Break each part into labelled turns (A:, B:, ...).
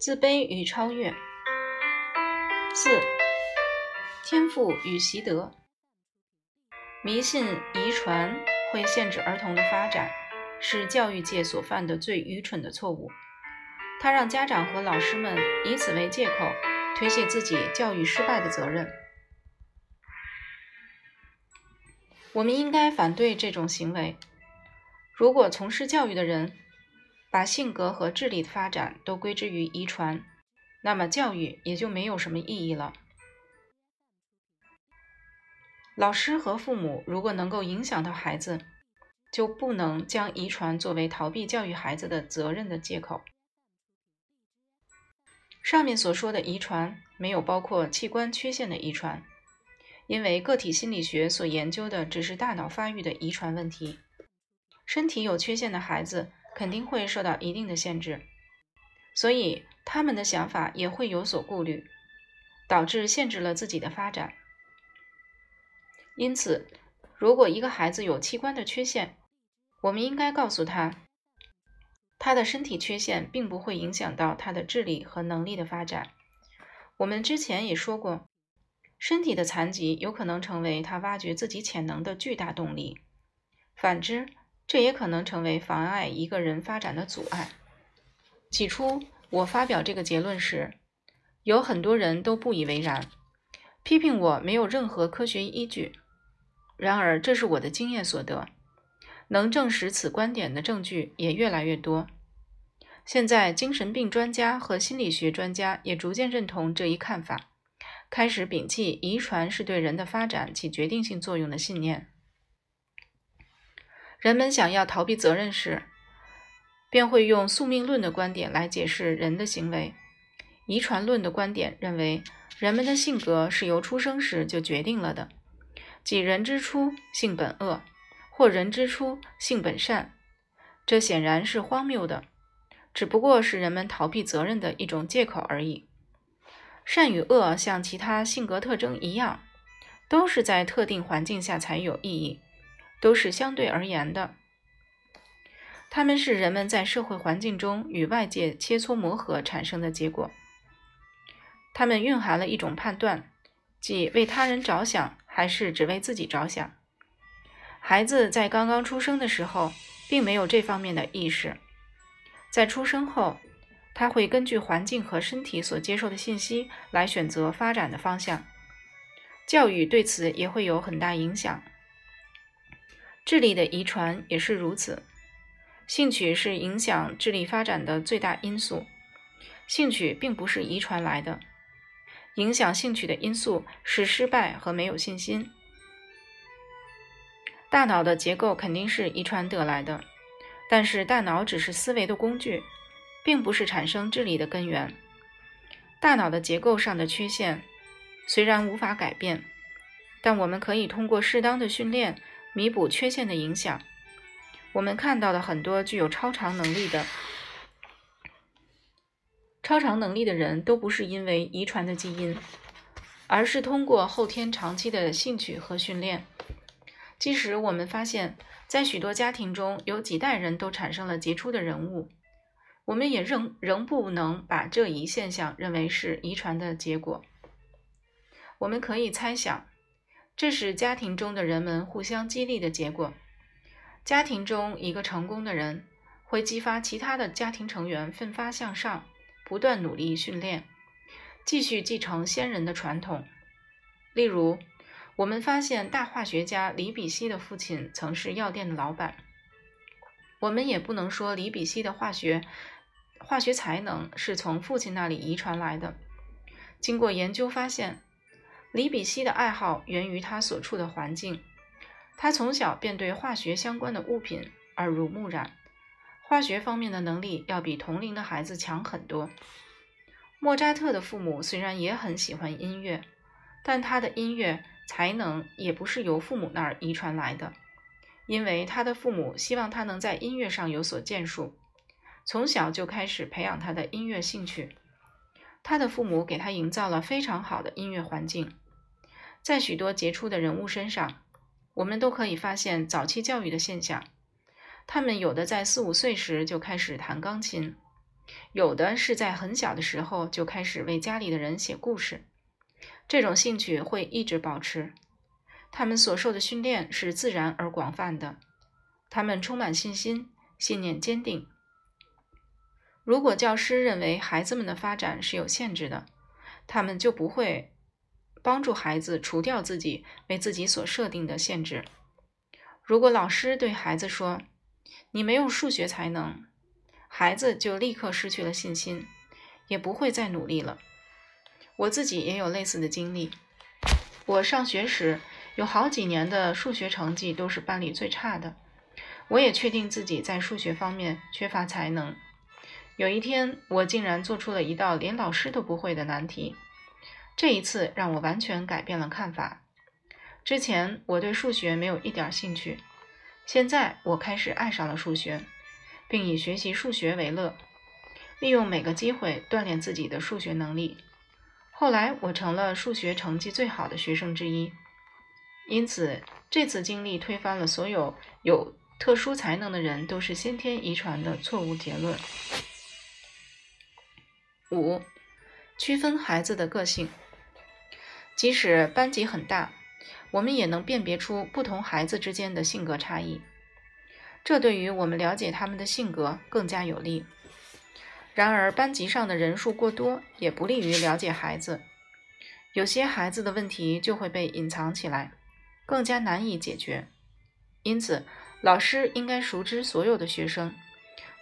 A: 自卑与超越。四、天赋与习得。迷信遗传会限制儿童的发展，是教育界所犯的最愚蠢的错误。它让家长和老师们以此为借口，推卸自己教育失败的责任。我们应该反对这种行为。如果从事教育的人把性格和智力的发展都归之于遗传，那么教育也就没有什么意义了。老师和父母如果能够影响到孩子，就不能将遗传作为逃避教育孩子的责任的借口。上面所说的遗传没有包括器官缺陷的遗传，因为个体心理学所研究的只是大脑发育的遗传问题。身体有缺陷的孩子肯定会受到一定的限制，所以他们的想法也会有所顾虑，导致限制了自己的发展。因此，如果一个孩子有器官的缺陷，我们应该告诉他。他的身体缺陷并不会影响到他的智力和能力的发展。我们之前也说过，身体的残疾有可能成为他挖掘自己潜能的巨大动力，反之，这也可能成为妨碍一个人发展的阻碍。起初，我发表这个结论时，有很多人都不以为然，批评我没有任何科学依据。然而，这是我的经验所得。能证实此观点的证据也越来越多。现在，精神病专家和心理学专家也逐渐认同这一看法，开始摒弃遗传是对人的发展起决定性作用的信念。人们想要逃避责任时，便会用宿命论的观点来解释人的行为。遗传论的观点认为，人们的性格是由出生时就决定了的，即人之初性本恶。或人之初性本善，这显然是荒谬的，只不过是人们逃避责任的一种借口而已。善与恶像其他性格特征一样，都是在特定环境下才有意义，都是相对而言的。它们是人们在社会环境中与外界切磋磨合产生的结果。它们蕴含了一种判断，即为他人着想还是只为自己着想。孩子在刚刚出生的时候，并没有这方面的意识。在出生后，他会根据环境和身体所接受的信息来选择发展的方向。教育对此也会有很大影响。智力的遗传也是如此。兴趣是影响智力发展的最大因素。兴趣并不是遗传来的。影响兴趣的因素是失败和没有信心。大脑的结构肯定是遗传得来的，但是大脑只是思维的工具，并不是产生智力的根源。大脑的结构上的缺陷虽然无法改变，但我们可以通过适当的训练弥补缺陷的影响。我们看到的很多具有超常能力的超常能力的人都不是因为遗传的基因，而是通过后天长期的兴趣和训练。即使我们发现，在许多家庭中有几代人都产生了杰出的人物，我们也仍仍不能把这一现象认为是遗传的结果。我们可以猜想，这是家庭中的人们互相激励的结果。家庭中一个成功的人，会激发其他的家庭成员奋发向上，不断努力训练，继续继承先人的传统。例如。我们发现，大化学家李比希的父亲曾是药店的老板。我们也不能说李比希的化学化学才能是从父亲那里遗传来的。经过研究发现，李比希的爱好源于他所处的环境。他从小便对化学相关的物品耳濡目染，化学方面的能力要比同龄的孩子强很多。莫扎特的父母虽然也很喜欢音乐，但他的音乐。才能也不是由父母那儿遗传来的，因为他的父母希望他能在音乐上有所建树，从小就开始培养他的音乐兴趣。他的父母给他营造了非常好的音乐环境。在许多杰出的人物身上，我们都可以发现早期教育的现象。他们有的在四五岁时就开始弹钢琴，有的是在很小的时候就开始为家里的人写故事，这种兴趣会一直保持。他们所受的训练是自然而广泛的，他们充满信心，信念坚定。如果教师认为孩子们的发展是有限制的，他们就不会帮助孩子除掉自己为自己所设定的限制。如果老师对孩子说：“你没有数学才能”，孩子就立刻失去了信心，也不会再努力了。我自己也有类似的经历。我上学时有好几年的数学成绩都是班里最差的，我也确定自己在数学方面缺乏才能。有一天，我竟然做出了一道连老师都不会的难题。这一次让我完全改变了看法。之前我对数学没有一点兴趣，现在我开始爱上了数学，并以学习数学为乐，利用每个机会锻炼自己的数学能力。后来，我成了数学成绩最好的学生之一。因此，这次经历推翻了所有有特殊才能的人都是先天遗传的错误结论。五、区分孩子的个性。即使班级很大，我们也能辨别出不同孩子之间的性格差异，这对于我们了解他们的性格更加有利。然而，班级上的人数过多也不利于了解孩子，有些孩子的问题就会被隐藏起来，更加难以解决。因此，老师应该熟知所有的学生，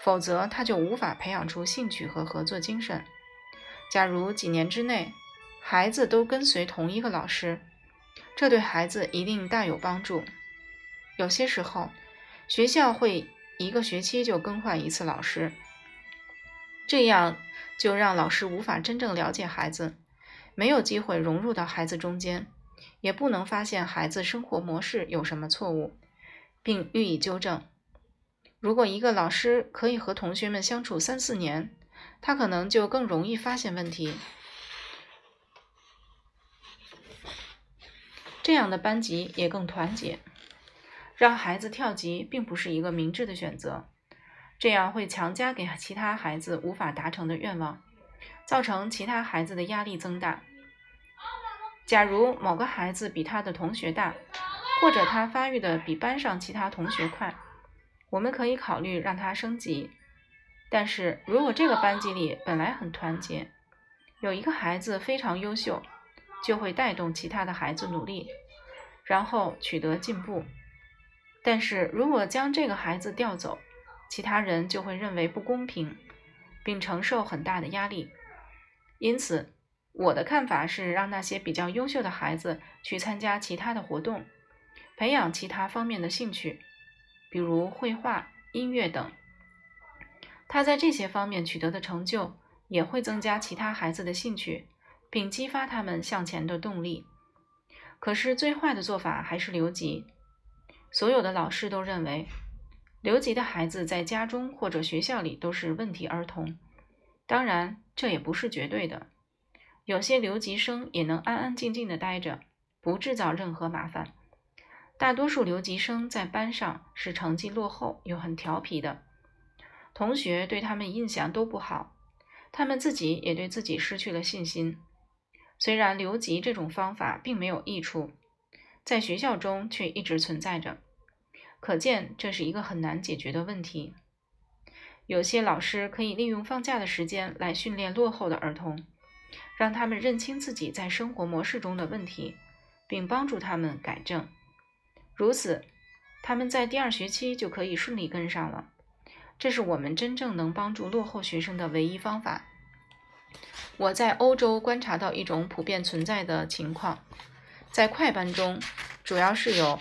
A: 否则他就无法培养出兴趣和合作精神。假如几年之内，孩子都跟随同一个老师，这对孩子一定大有帮助。有些时候，学校会一个学期就更换一次老师，这样就让老师无法真正了解孩子，没有机会融入到孩子中间，也不能发现孩子生活模式有什么错误，并予以纠正。如果一个老师可以和同学们相处三四年，他可能就更容易发现问题，这样的班级也更团结。让孩子跳级并不是一个明智的选择，这样会强加给其他孩子无法达成的愿望，造成其他孩子的压力增大。假如某个孩子比他的同学大，或者他发育的比班上其他同学快，我们可以考虑让他升级。但是如果这个班级里本来很团结，有一个孩子非常优秀，就会带动其他的孩子努力，然后取得进步。但是如果将这个孩子调走，其他人就会认为不公平，并承受很大的压力。因此，我的看法是让那些比较优秀的孩子去参加其他的活动，培养其他方面的兴趣，比如绘画、音乐等。他在这些方面取得的成就，也会增加其他孩子的兴趣，并激发他们向前的动力。可是最坏的做法还是留级。所有的老师都认为，留级的孩子在家中或者学校里都是问题儿童。当然，这也不是绝对的。有些留级生也能安安静静的待着，不制造任何麻烦。大多数留级生在班上是成绩落后又很调皮的。同学对他们印象都不好，他们自己也对自己失去了信心。虽然留级这种方法并没有益处，在学校中却一直存在着，可见这是一个很难解决的问题。有些老师可以利用放假的时间来训练落后的儿童，让他们认清自己在生活模式中的问题，并帮助他们改正。如此，他们在第二学期就可以顺利跟上了。这是我们真正能帮助落后学生的唯一方法。我在欧洲观察到一种普遍存在的情况：在快班中，主要是有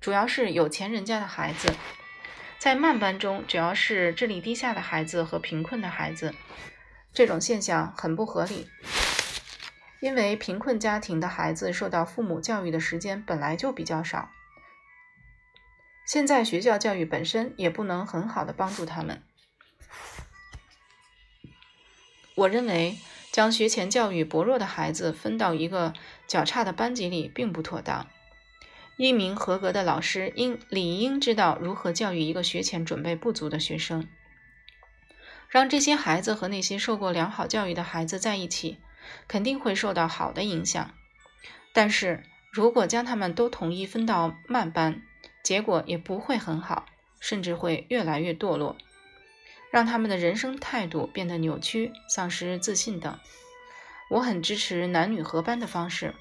A: 主要是有钱人家的孩子；在慢班中，主要是智力低下的孩子和贫困的孩子。这种现象很不合理，因为贫困家庭的孩子受到父母教育的时间本来就比较少。现在学校教育本身也不能很好的帮助他们。我认为将学前教育薄弱的孩子分到一个较差的班级里并不妥当。一名合格的老师应理应知道如何教育一个学前准备不足的学生。让这些孩子和那些受过良好教育的孩子在一起，肯定会受到好的影响。但是如果将他们都统一分到慢班，结果也不会很好，甚至会越来越堕落，让他们的人生态度变得扭曲、丧失自信等。我很支持男女合班的方式，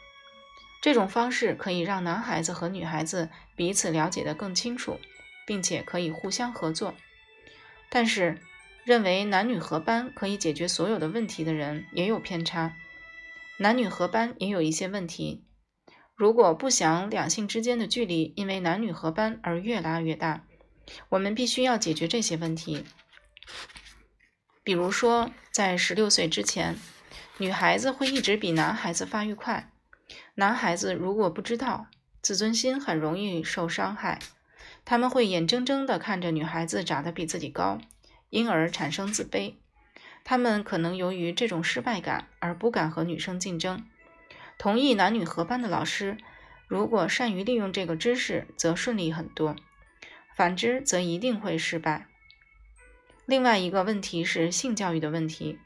A: 这种方式可以让男孩子和女孩子彼此了解得更清楚，并且可以互相合作。但是，认为男女合班可以解决所有的问题的人也有偏差。男女合班也有一些问题。如果不想两性之间的距离因为男女合班而越拉越大，我们必须要解决这些问题。比如说，在十六岁之前，女孩子会一直比男孩子发育快。男孩子如果不知道，自尊心很容易受伤害，他们会眼睁睁地看着女孩子长得比自己高。因而产生自卑，他们可能由于这种失败感而不敢和女生竞争。同意男女合班的老师，如果善于利用这个知识，则顺利很多；反之，则一定会失败。另外一个问题是性教育的问题，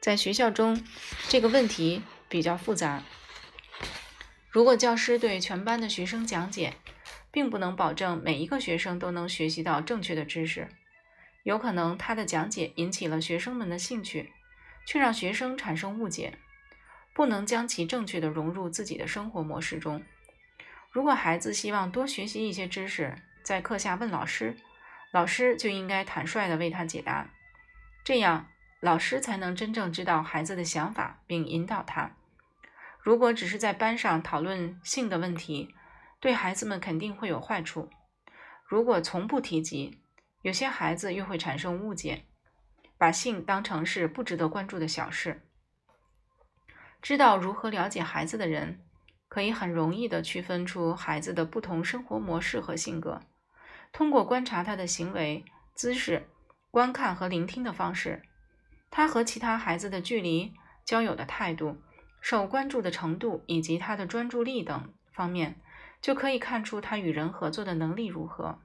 A: 在学校中，这个问题比较复杂。如果教师对全班的学生讲解，并不能保证每一个学生都能学习到正确的知识。有可能他的讲解引起了学生们的兴趣，却让学生产生误解，不能将其正确的融入自己的生活模式中。如果孩子希望多学习一些知识，在课下问老师，老师就应该坦率地为他解答，这样老师才能真正知道孩子的想法并引导他。如果只是在班上讨论性的问题，对孩子们肯定会有坏处。如果从不提及，有些孩子又会产生误解，把性当成是不值得关注的小事。知道如何了解孩子的人，可以很容易地区分出孩子的不同生活模式和性格。通过观察他的行为、姿势、观看和聆听的方式，他和其他孩子的距离、交友的态度、受关注的程度以及他的专注力等方面，就可以看出他与人合作的能力如何。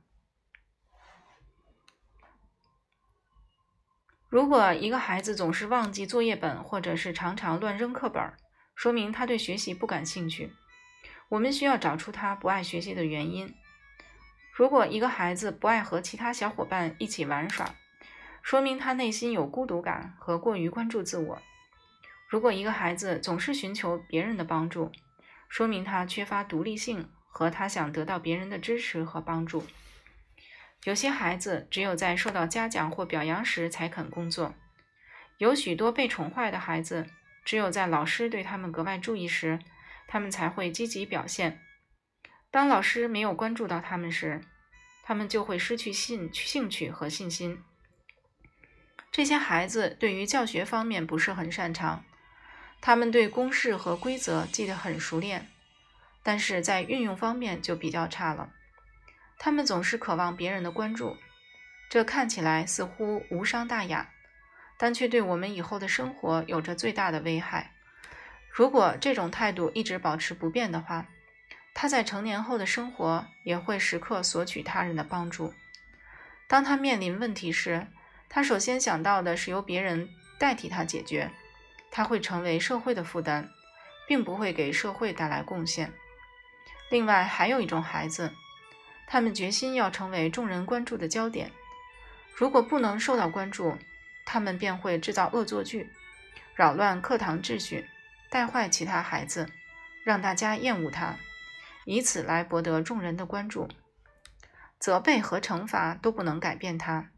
A: 如果一个孩子总是忘记作业本，或者是常常乱扔课本，说明他对学习不感兴趣。我们需要找出他不爱学习的原因。如果一个孩子不爱和其他小伙伴一起玩耍，说明他内心有孤独感和过于关注自我。如果一个孩子总是寻求别人的帮助，说明他缺乏独立性和他想得到别人的支持和帮助。有些孩子只有在受到嘉奖或表扬时才肯工作，有许多被宠坏的孩子，只有在老师对他们格外注意时，他们才会积极表现。当老师没有关注到他们时，他们就会失去兴兴趣和信心。这些孩子对于教学方面不是很擅长，他们对公式和规则记得很熟练，但是在运用方面就比较差了。他们总是渴望别人的关注，这看起来似乎无伤大雅，但却对我们以后的生活有着最大的危害。如果这种态度一直保持不变的话，他在成年后的生活也会时刻索取他人的帮助。当他面临问题时，他首先想到的是由别人代替他解决。他会成为社会的负担，并不会给社会带来贡献。另外，还有一种孩子。他们决心要成为众人关注的焦点。如果不能受到关注，他们便会制造恶作剧，扰乱课堂秩序，带坏其他孩子，让大家厌恶他，以此来博得众人的关注。责备和惩罚都不能改变他，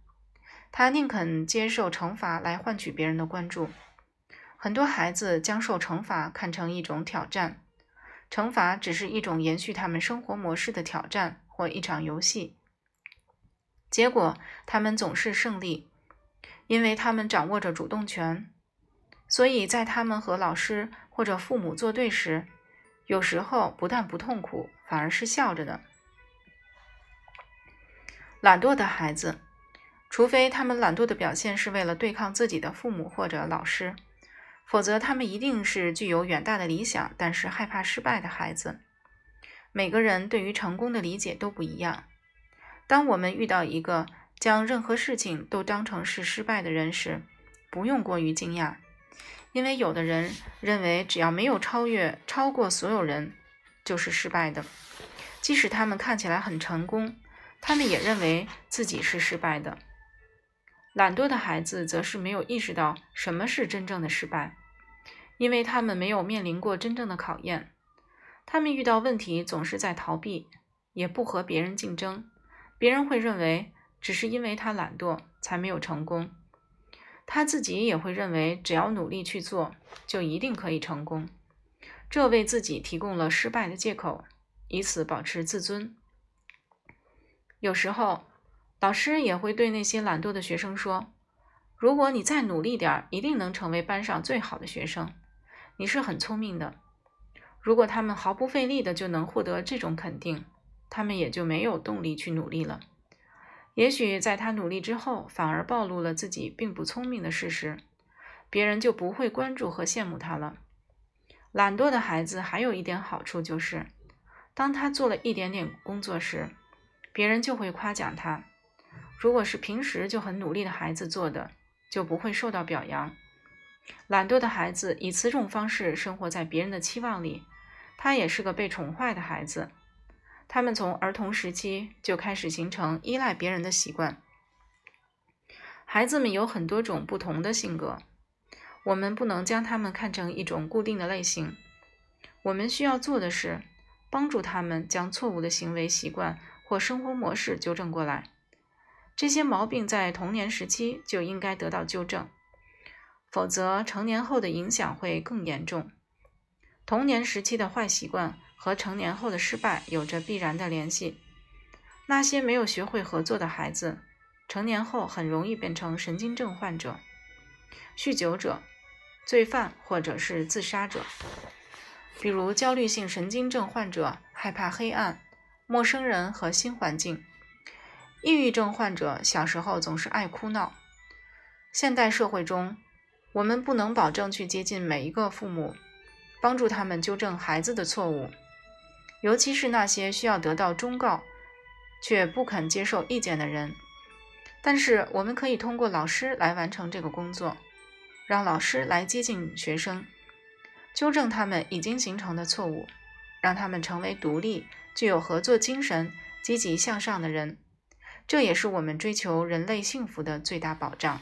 A: 他宁肯接受惩罚来换取别人的关注。很多孩子将受惩罚看成一种挑战，惩罚只是一种延续他们生活模式的挑战。或一场游戏，结果他们总是胜利，因为他们掌握着主动权。所以在他们和老师或者父母作对时，有时候不但不痛苦，反而是笑着的。懒惰的孩子，除非他们懒惰的表现是为了对抗自己的父母或者老师，否则他们一定是具有远大的理想，但是害怕失败的孩子。每个人对于成功的理解都不一样。当我们遇到一个将任何事情都当成是失败的人时，不用过于惊讶，因为有的人认为只要没有超越、超过所有人，就是失败的。即使他们看起来很成功，他们也认为自己是失败的。懒惰的孩子则是没有意识到什么是真正的失败，因为他们没有面临过真正的考验。他们遇到问题总是在逃避，也不和别人竞争。别人会认为只是因为他懒惰才没有成功，他自己也会认为只要努力去做就一定可以成功，这为自己提供了失败的借口，以此保持自尊。有时候，老师也会对那些懒惰的学生说：“如果你再努力点一定能成为班上最好的学生。你是很聪明的。”如果他们毫不费力的就能获得这种肯定。他们也就没有动力去努力了。也许在他努力之后，反而暴露了自己并不聪明的事实，别人就不会关注和羡慕他了。懒惰的孩子还有一点好处就是，当他做了一点点工作时，别人就会夸奖他。如果是平时就很努力的孩子做的，就不会受到表扬。懒惰的孩子以此种方式生活在别人的期望里，他也是个被宠坏的孩子。他们从儿童时期就开始形成依赖别人的习惯。孩子们有很多种不同的性格，我们不能将他们看成一种固定的类型。我们需要做的是帮助他们将错误的行为习惯或生活模式纠正过来。这些毛病在童年时期就应该得到纠正，否则成年后的影响会更严重。童年时期的坏习惯。和成年后的失败有着必然的联系。那些没有学会合作的孩子，成年后很容易变成神经症患者、酗酒者、罪犯或者是自杀者。比如，焦虑性神经症患者害怕黑暗、陌生人和新环境；抑郁症患者小时候总是爱哭闹。现代社会中，我们不能保证去接近每一个父母，帮助他们纠正孩子的错误。尤其是那些需要得到忠告却不肯接受意见的人，但是我们可以通过老师来完成这个工作，让老师来接近学生，纠正他们已经形成的错误，让他们成为独立、具有合作精神、积极向上的人。这也是我们追求人类幸福的最大保障。